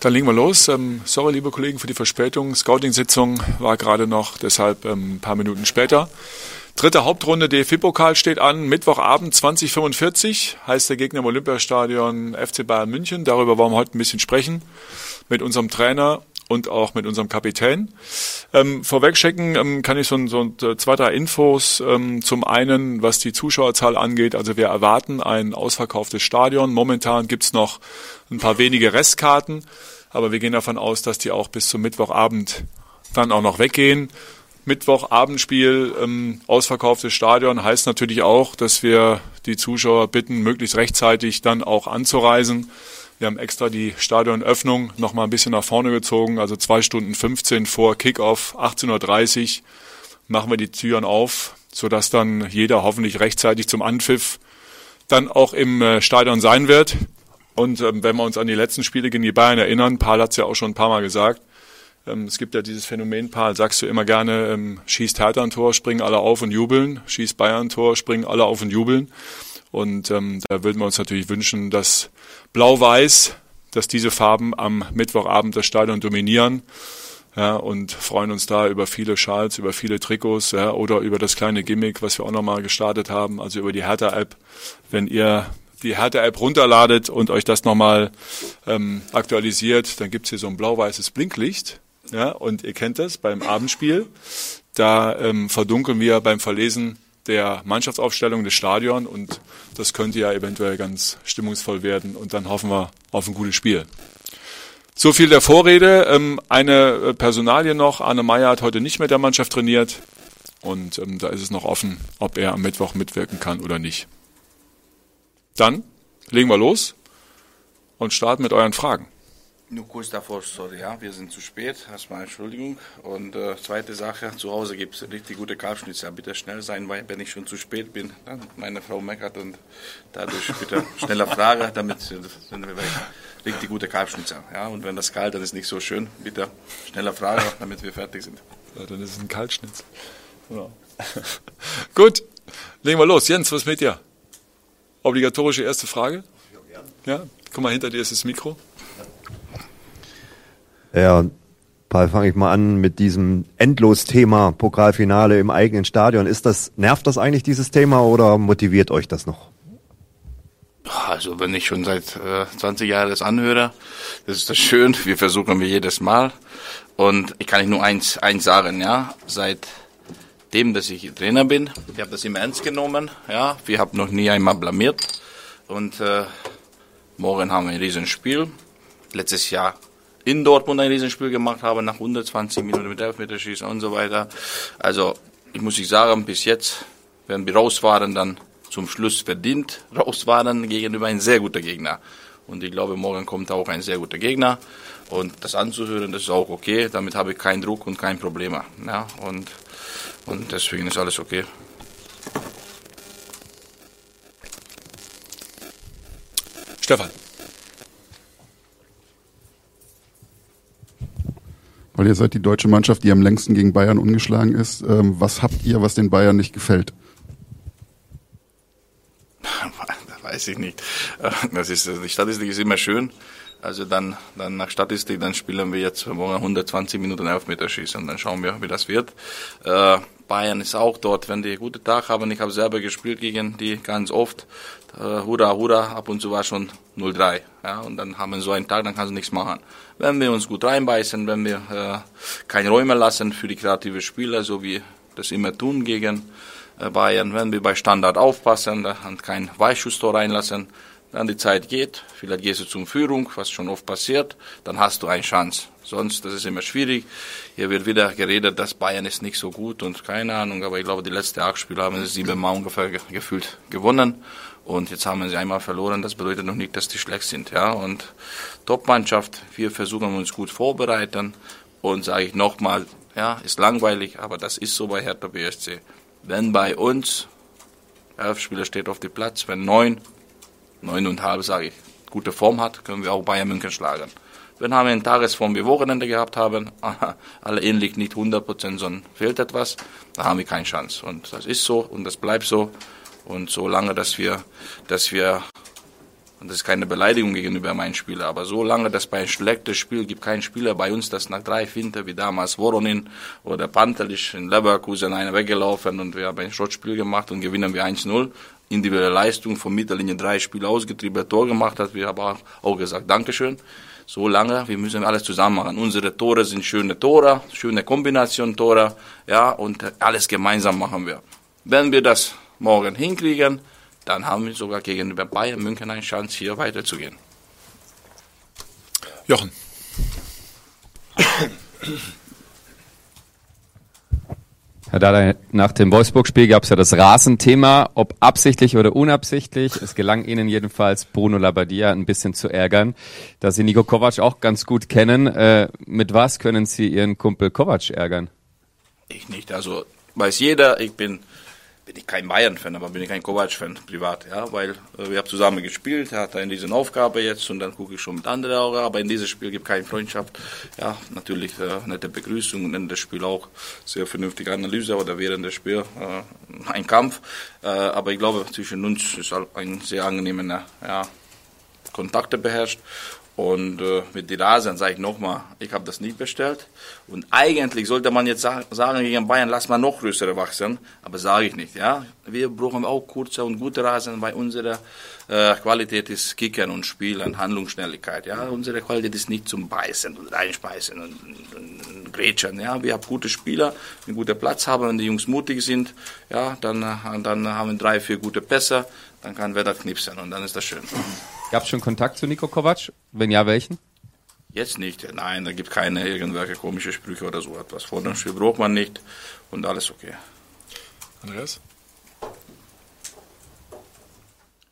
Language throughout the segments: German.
Dann legen wir los. Ähm, sorry, liebe Kollegen, für die Verspätung. Scouting-Sitzung war gerade noch, deshalb ähm, ein paar Minuten später. Dritte Hauptrunde DFB-Pokal steht an. Mittwochabend 2045 heißt der Gegner im Olympiastadion FC Bayern München. Darüber wollen wir heute ein bisschen sprechen mit unserem Trainer und auch mit unserem Kapitän. Ähm, vorweg checken ähm, kann ich so, so äh, zwei, drei Infos. Ähm, zum einen, was die Zuschauerzahl angeht. Also wir erwarten ein ausverkauftes Stadion. Momentan gibt's noch ein paar wenige Restkarten, aber wir gehen davon aus, dass die auch bis zum Mittwochabend dann auch noch weggehen. Mittwochabendspiel, ähm, ausverkauftes Stadion heißt natürlich auch, dass wir die Zuschauer bitten, möglichst rechtzeitig dann auch anzureisen. Wir haben extra die Stadionöffnung noch mal ein bisschen nach vorne gezogen, also zwei Stunden 15 vor Kickoff, 18.30 Uhr machen wir die Türen auf, sodass dann jeder hoffentlich rechtzeitig zum Anpfiff dann auch im äh, Stadion sein wird. Und ähm, wenn wir uns an die letzten Spiele gegen die Bayern erinnern, Paul hat es ja auch schon ein paar Mal gesagt, ähm, es gibt ja dieses Phänomen, Paul, sagst du immer gerne, ähm, schießt Hertha ein Tor, springen alle auf und jubeln, schießt Bayern ein Tor, springen alle auf und jubeln. Und ähm, da würden wir uns natürlich wünschen, dass Blau-Weiß, dass diese Farben am Mittwochabend das Stadion dominieren. Ja, und freuen uns da über viele Schals, über viele Trikots ja, oder über das kleine Gimmick, was wir auch nochmal gestartet haben, also über die Hertha-App. Wenn ihr die Hertha-App runterladet und euch das nochmal ähm, aktualisiert, dann gibt's hier so ein blau-weißes Blinklicht. Ja, und ihr kennt das beim Abendspiel. Da ähm, verdunkeln wir beim Verlesen der Mannschaftsaufstellung des Stadions und das könnte ja eventuell ganz stimmungsvoll werden und dann hoffen wir auf ein gutes Spiel. So viel der Vorrede. Ähm, eine äh, Personalie noch. Arne Meyer hat heute nicht mit der Mannschaft trainiert und ähm, da ist es noch offen, ob er am Mittwoch mitwirken kann oder nicht. Dann legen wir los und starten mit euren Fragen. Nur kurz davor, sorry, ja, wir sind zu spät, erstmal Entschuldigung. Und äh, zweite Sache, zu Hause gibt es richtig gute Kalbschnitzel. Bitte schnell sein, weil wenn ich schon zu spät bin, dann meine Frau meckert und dadurch bitte schneller Frage, damit sind wir richtig gute Kalbschnitzel. Ja, und wenn das kalt, dann ist nicht so schön. Bitte schneller Frage, damit wir fertig sind. Ja, dann ist es ein Kaltschnitz. Ja. Gut, legen wir los. Jens, was mit dir? Obligatorische erste Frage? Ja, guck mal, hinter dir ist das Mikro. Ja, Paul, fange ich mal an mit diesem Endlos-Thema Pokalfinale im eigenen Stadion. Ist das, nervt das eigentlich dieses Thema oder motiviert euch das noch? Also wenn ich schon seit äh, 20 Jahren das anhöre, das ist das schön. Wir versuchen wir jedes Mal. Und ich kann nur eins, eins sagen, ja, seitdem, dass ich Trainer bin, ich habe das immer ernst genommen, ja, wir haben noch nie einmal blamiert. Und äh, morgen haben wir ein Riesenspiel. Letztes Jahr in Dortmund ein Riesenspiel gemacht habe, nach 120 Minuten mit Elfmeterschießen und so weiter. Also, ich muss ich sagen, bis jetzt, wenn wir raus waren, dann zum Schluss verdient raus waren gegenüber ein sehr guter Gegner. Und ich glaube, morgen kommt auch ein sehr guter Gegner. Und das anzuhören, das ist auch okay. Damit habe ich keinen Druck und kein Problem. Ja, und, und deswegen ist alles okay. Stefan. Weil ihr seid die deutsche Mannschaft, die am längsten gegen Bayern ungeschlagen ist. Ähm, was habt ihr, was den Bayern nicht gefällt? weiß ich nicht. Äh, das ist, die Statistik ist immer schön. Also dann, dann nach Statistik, dann spielen wir jetzt morgen 120 Minuten Elfmeterschießen und dann schauen wir, wie das wird. Äh, Bayern ist auch dort, wenn die gute Tag haben. Ich habe selber gespielt gegen die ganz oft. Äh, hurra, hurra, ab und zu war schon 0-3. Ja, und dann haben wir so einen Tag, dann kannst du nichts machen. Wenn wir uns gut reinbeißen, wenn wir äh, keine Räume lassen für die kreative Spieler, so wie das immer tun gegen äh, Bayern, wenn wir bei Standard aufpassen und kein Weichschusstor reinlassen, dann die Zeit geht, vielleicht gehst du zum Führung, was schon oft passiert, dann hast du eine Chance. Sonst, das ist immer schwierig. Hier wird wieder geredet, dass Bayern ist nicht so gut und keine Ahnung, aber ich glaube, die letzten acht Spiele haben sie sieben Mal ungefähr gefühlt gewonnen. Und jetzt haben sie einmal verloren. Das bedeutet noch nicht, dass die schlecht sind. Ja, und Top-Mannschaft. Wir versuchen uns gut vorbereiten. Und sage ich nochmal, ja, ist langweilig, aber das ist so bei Hertha BSC. Wenn bei uns elf Spieler steht auf dem Platz, wenn neun, neuneinhalb, sage ich, gute Form hat, können wir auch Bayern München schlagen. Wenn wir eine Tagesform wie Wochenende gehabt haben, alle ähnlich nicht 100%, sondern fehlt etwas, da haben wir keine Chance. Und das ist so und das bleibt so. Und solange, dass wir, dass wir Und das ist keine Beleidigung gegenüber meinen Spieler. Aber solange das bei einem schlechten Spiel gibt keinen Spieler bei uns, das nach drei Finter, wie damals Voronin oder Pantelic in Leverkusen einer weggelaufen und wir haben ein Schrottspiel gemacht und gewinnen wir 1-0. Individuelle Leistung von Mittellinie drei Spiele ausgetrieben, Tor gemacht hat. Wir haben auch, auch gesagt, Dankeschön. So lange, wir müssen alles zusammen machen. Unsere Tore sind schöne Tore, schöne Kombination Tore, ja, und alles gemeinsam machen wir. Wenn wir das morgen hinkriegen, dann haben wir sogar gegenüber Bayern München eine Chance, hier weiterzugehen. Jochen. Herr Dada, nach dem Wolfsburg-Spiel gab es ja das Rasenthema, ob absichtlich oder unabsichtlich. Es gelang Ihnen jedenfalls, Bruno Labbadia ein bisschen zu ärgern. Da Sie Nico Kovac auch ganz gut kennen, äh, mit was können Sie Ihren Kumpel Kovac ärgern? Ich nicht. Also weiß jeder, ich bin bin ich kein Bayern-Fan, aber bin ich kein Kovac-Fan privat, ja, weil äh, wir haben zusammen gespielt, er hat in diese Aufgabe jetzt und dann gucke ich schon mit anderen Augen, aber in diesem Spiel gibt keine Freundschaft. Ja, natürlich äh, nette Begrüßung und in das Spiel auch sehr vernünftige Analyse oder während des Spiels äh, ein Kampf, äh, aber ich glaube zwischen uns ist halt ein sehr angenehmer ja, Kontakte beherrscht und äh, mit den Rasen sage ich nochmal, ich habe das nicht bestellt. Und eigentlich sollte man jetzt sagen gegen Bayern, lass mal noch größere wachsen. Aber sage ich nicht. Ja, Wir brauchen auch kurze und gute Rasen, weil unsere äh, Qualität ist Kickern und Spielen, Handlungsschnelligkeit. Ja, Unsere Qualität ist nicht zum Beißen und Reinspeisen und, und, und Grätschen. Ja, Wir haben gute Spieler, einen guten Platz haben, wenn die Jungs mutig sind. Ja, dann, dann haben wir drei, vier gute Pässe. Dann kann da knipsen und dann ist das schön. Gab es schon Kontakt zu Nico Kovac? Wenn ja, welchen? Jetzt nicht. Nein, da gibt keine irgendwelche komische Sprüche oder so etwas. Vor dem Spiel braucht man nicht und alles okay. Andreas?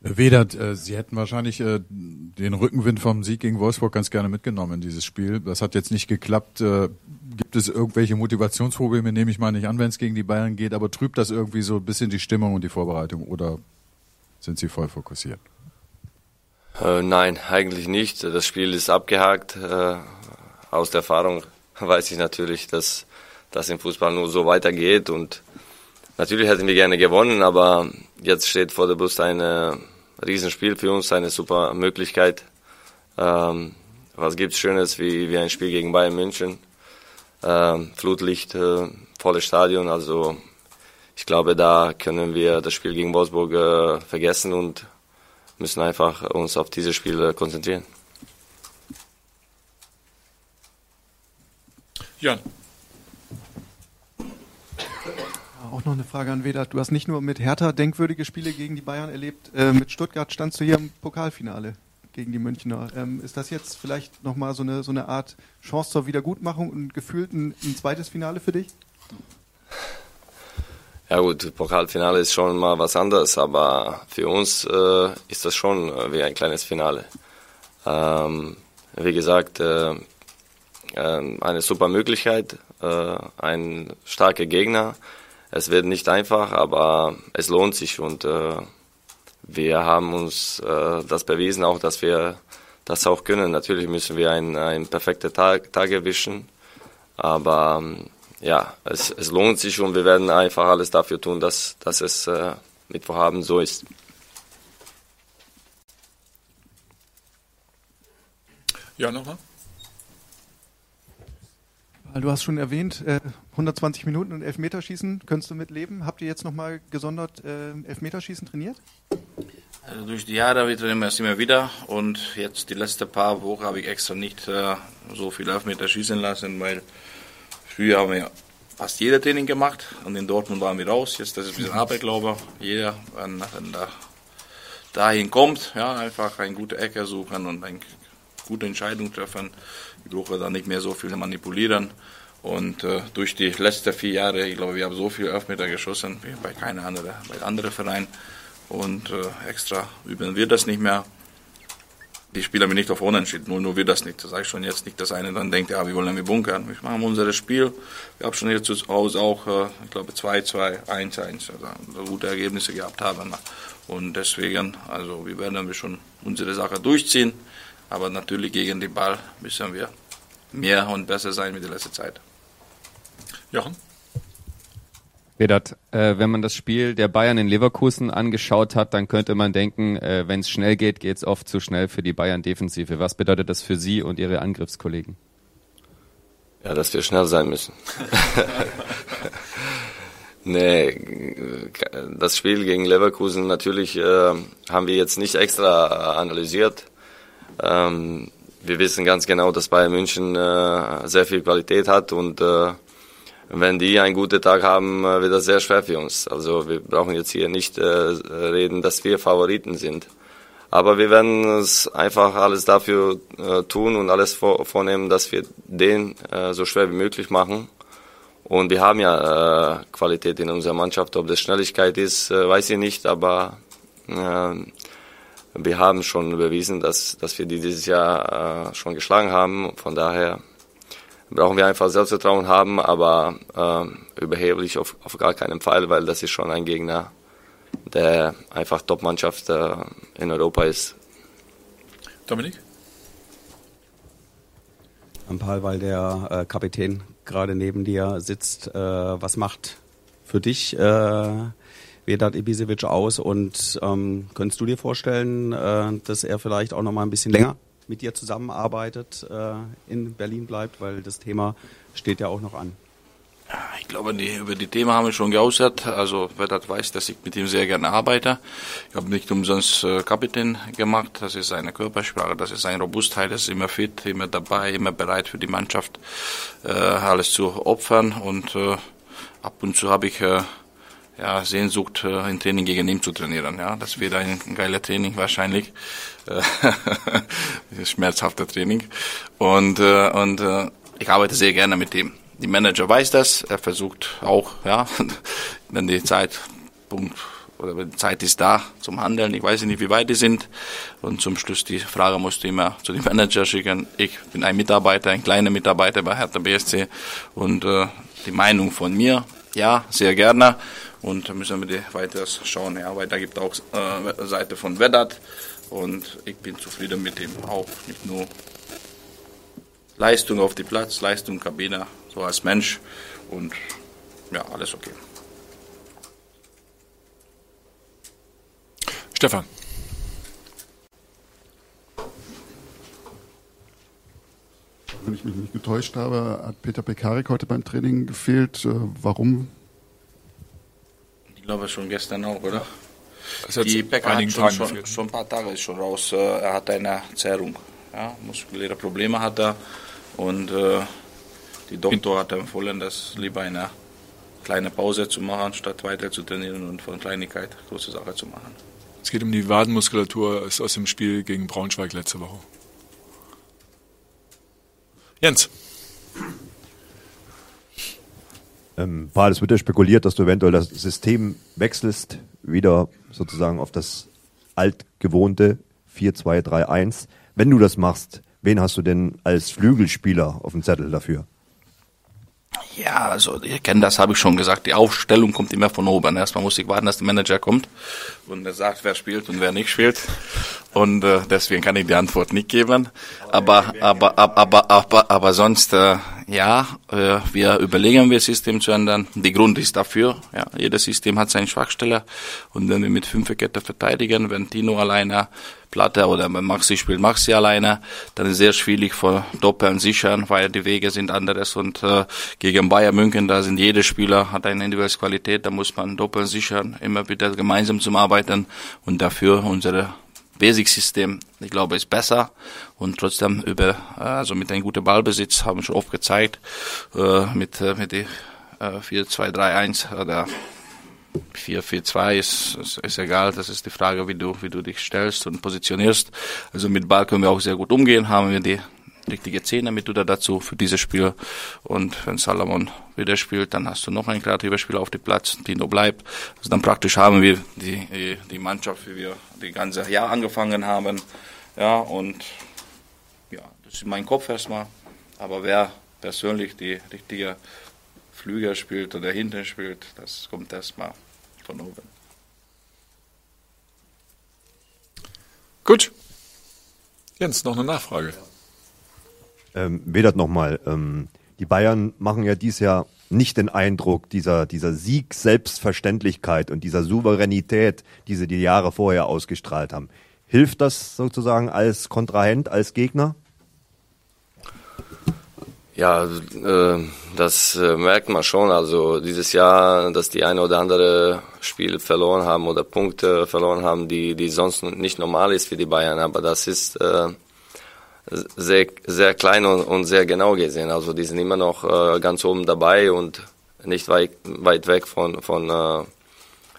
Wedert, äh, Sie hätten wahrscheinlich äh, den Rückenwind vom Sieg gegen Wolfsburg ganz gerne mitgenommen in dieses Spiel. Das hat jetzt nicht geklappt. Äh, gibt es irgendwelche Motivationsprobleme? Nehme ich mal nicht an, wenn es gegen die Bayern geht, aber trübt das irgendwie so ein bisschen die Stimmung und die Vorbereitung oder sind Sie voll fokussiert? Äh, nein, eigentlich nicht. Das Spiel ist abgehakt. Äh, aus der Erfahrung weiß ich natürlich, dass das im Fußball nur so weitergeht und natürlich hätten wir gerne gewonnen, aber jetzt steht vor der Brust ein äh, Riesenspiel für uns, eine super Möglichkeit. Ähm, was gibt's Schönes wie, wie ein Spiel gegen Bayern München? Ähm, Flutlicht, äh, volles Stadion, also ich glaube, da können wir das Spiel gegen Wolfsburg äh, vergessen und müssen einfach uns auf diese Spiele konzentrieren. Jan. Auch noch eine Frage an Vedat. Du hast nicht nur mit Hertha denkwürdige Spiele gegen die Bayern erlebt, äh, mit Stuttgart standst du hier im Pokalfinale gegen die Münchner. Ähm, ist das jetzt vielleicht nochmal so eine, so eine Art Chance zur Wiedergutmachung und gefühlt ein, ein zweites Finale für dich? Ja gut, Pokalfinale ist schon mal was anderes, aber für uns äh, ist das schon äh, wie ein kleines Finale. Ähm, wie gesagt, äh, äh, eine super Möglichkeit, äh, ein starker Gegner. Es wird nicht einfach, aber es lohnt sich und äh, wir haben uns das bewiesen, auch dass wir das auch können. Natürlich müssen wir einen perfekten Tag, Tag erwischen, aber ähm, ja, es, es lohnt sich und wir werden einfach alles dafür tun, dass, dass es äh, mit Vorhaben so ist. Ja, nochmal. Du hast schon erwähnt, äh, 120 Minuten und Elfmeterschießen, könntest du mitleben? Habt ihr jetzt nochmal gesondert äh, Elfmeterschießen trainiert? Also durch die Jahre wir trainieren wir es immer wieder und jetzt die letzten paar Wochen habe ich extra nicht äh, so viel Elfmeter schießen lassen, weil Früher haben wir fast jeder Training gemacht und in Dortmund waren wir raus. Jetzt das ist ein bisschen Arbeit, glaube ich. Jeder, wenn, wenn da dahin kommt, ja, einfach eine gute Ecke suchen und eine gute Entscheidung treffen. Ich brauche da nicht mehr so viel manipulieren. Und äh, durch die letzten vier Jahre, ich glaube, wir haben so viel Elfmeter geschossen wie bei keinem anderen, bei anderen Vereinen. Und äh, extra üben wir das nicht mehr die Spieler mir nicht auf Unentschieden, nur, nur wir das nicht. Das sage ich schon jetzt nicht, dass einer dann denkt, ja, wir wollen irgendwie bunkern. Wir machen unser Spiel. Wir haben schon hier zu Hause auch, äh, ich glaube, 2-2, 1-1, also gute Ergebnisse gehabt haben. Und deswegen, also wir werden wir schon unsere Sache durchziehen. Aber natürlich gegen den Ball müssen wir mehr und besser sein wie die letzte Zeit. Jochen? Vedat, äh, wenn man das Spiel der Bayern in Leverkusen angeschaut hat, dann könnte man denken, äh, wenn es schnell geht, geht es oft zu schnell für die Bayern-Defensive. Was bedeutet das für Sie und Ihre Angriffskollegen? Ja, dass wir schnell sein müssen. nee, das Spiel gegen Leverkusen natürlich äh, haben wir jetzt nicht extra analysiert. Ähm, wir wissen ganz genau, dass Bayern München äh, sehr viel Qualität hat und äh, wenn die einen guten Tag haben, äh, wird das sehr schwer für uns. Also wir brauchen jetzt hier nicht äh, reden, dass wir Favoriten sind. Aber wir werden es einfach alles dafür äh, tun und alles vor, vornehmen, dass wir den so schwer wie möglich machen. Und wir haben ja äh, Qualität in unserer Mannschaft. Ob das Schnelligkeit ist, äh, weiß ich nicht, aber äh, wir haben schon bewiesen, dass, dass wir die dieses Jahr schon geschlagen haben. Von daher brauchen wir einfach Selbstvertrauen haben, aber äh, überheblich auf, auf gar keinen Fall, weil das ist schon ein Gegner, der einfach Top-Mannschaft äh, in Europa ist. Dominik? Ein paar, weil der äh, Kapitän gerade neben dir sitzt. Äh, was macht für dich äh, Vedat Ibisevic aus und ähm, könntest du dir vorstellen, äh, dass er vielleicht auch noch mal ein bisschen länger mit dir zusammenarbeitet, äh, in Berlin bleibt, weil das Thema steht ja auch noch an. Ich glaube, die, über die Themen haben wir schon geäußert. Also, wer das weiß, dass ich mit ihm sehr gerne arbeite. Ich habe nicht umsonst äh, Kapitän gemacht. Das ist seine Körpersprache, das ist seine Robustheit. Er ist immer fit, immer dabei, immer bereit für die Mannschaft, äh, alles zu opfern. Und äh, ab und zu habe ich äh, ja, Sehnsucht, äh, ein Training gegen ihn zu trainieren. Ja, das wird ein geiler Training wahrscheinlich, äh, schmerzhafter Training. Und äh, und äh, ich arbeite sehr gerne mit ihm die Manager weiß das, er versucht auch, ja, wenn die Zeitpunkt oder die Zeit ist da zum Handeln, ich weiß nicht, wie weit die sind. Und zum Schluss die Frage musst du immer zu dem Manager schicken. Ich bin ein Mitarbeiter, ein kleiner Mitarbeiter bei Hertha BSC und äh, die Meinung von mir, ja, sehr gerne. Und da müssen wir weiter schauen. Ja, weil da gibt auch äh, Seite von Vedat und ich bin zufrieden mit ihm auch, nicht nur Leistung auf die Platz, Leistung Kabine, so als Mensch und ja, alles okay. Stefan. Wenn ich mich nicht getäuscht habe, hat Peter Pekarik heute beim Training gefehlt. Äh, warum? Ich glaube schon gestern auch, oder? Die Becker hat schon, schon, schon ein paar Tage ist schon raus. Äh, Er hat eine Zerrung. Ja, muskuläre Probleme hat er. Und äh, die Doktor hat empfohlen, das lieber eine kleine Pause zu machen, statt weiter zu trainieren und von Kleinigkeit große Sache zu machen. Es geht um die Wadenmuskulatur ist aus dem Spiel gegen Braunschweig letzte Woche. Jens. Ähm, Paul, es wird ja spekuliert, dass du eventuell das System wechselst, wieder sozusagen auf das altgewohnte 4-2-3-1. Wenn du das machst, wen hast du denn als Flügelspieler auf dem Zettel dafür? Ja, also ihr kennt das, habe ich schon gesagt. Die Aufstellung kommt immer von oben. Erstmal muss ich warten, dass der Manager kommt und er sagt, wer spielt und wer nicht spielt. Und äh, deswegen kann ich die Antwort nicht geben. Aber aber aber aber aber, aber sonst äh, ja, äh, wir überlegen, wir System zu ändern. Die Grund ist dafür. Ja, jedes System hat seine Schwachstelle und wenn wir mit Fünferkette verteidigen, wenn Tino alleine Platte oder Maxi spielt Maxi alleine, dann ist es sehr schwierig vor Doppeln sichern, weil die Wege sind anderes und äh, gegen Bayern München, da sind jeder Spieler hat eine individuelle Qualität, da muss man Doppeln sichern, immer wieder gemeinsam zum Arbeiten und dafür unsere Basic-System, ich glaube, ist besser und trotzdem über, äh, also mit einem guten Ballbesitz haben wir schon oft gezeigt, äh, mit, äh, mit die äh, 4-2-3-1 oder 4-4-2 ist, ist, ist egal, das ist die Frage, wie du, wie du dich stellst und positionierst. Also mit Ball können wir auch sehr gut umgehen, haben wir die richtige Zehner mit oder dazu für dieses Spiel. Und wenn Salomon wieder spielt, dann hast du noch einen kreativer Spieler auf dem Platz, Tino bleibt. Also dann praktisch haben wir die, die, Mannschaft, wie wir die ganze Jahr angefangen haben. Ja, und ja, das ist mein Kopf erstmal. Aber wer persönlich die richtige Flüger spielt oder hinten spielt, das kommt erstmal von oben. Gut. Jens, noch eine Nachfrage. Ähm, Vedat nochmal. Ähm, Die Bayern machen ja dies Jahr nicht den Eindruck dieser, dieser Sieg-Selbstverständlichkeit und dieser Souveränität, die sie die Jahre vorher ausgestrahlt haben. Hilft das sozusagen als Kontrahent, als Gegner? Ja, äh, das äh, merkt man schon. Also dieses Jahr, dass die eine oder andere Spiel verloren haben oder Punkte verloren haben, die, die sonst nicht normal ist für die Bayern. Aber das ist äh, sehr, sehr klein und, und sehr genau gesehen. Also die sind immer noch äh, ganz oben dabei und nicht weit, weit weg von, von äh,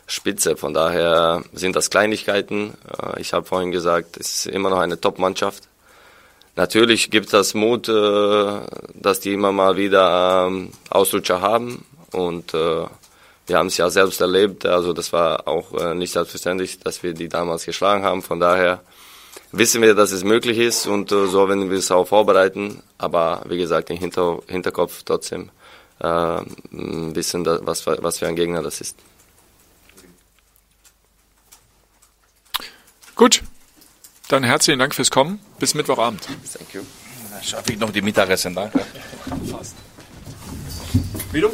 Spitze. Von daher sind das Kleinigkeiten. Äh, ich habe vorhin gesagt, es ist immer noch eine Top-Mannschaft. Natürlich gibt es Mut, äh, dass die immer mal wieder ähm, Ausrutscher haben und äh, wir haben es ja selbst erlebt, also das war auch äh, nicht selbstverständlich, dass wir die damals geschlagen haben. Von daher wissen wir, dass es möglich ist und äh, so werden wir es auch vorbereiten. Aber wie gesagt, im Hinter Hinterkopf trotzdem äh, wissen, was, was für ein Gegner das ist. Gut, dann herzlichen Dank fürs Kommen. Bis Mittwochabend. Thank you. Schaffe ich noch die Mittagessen, danke. Fast. Wie du?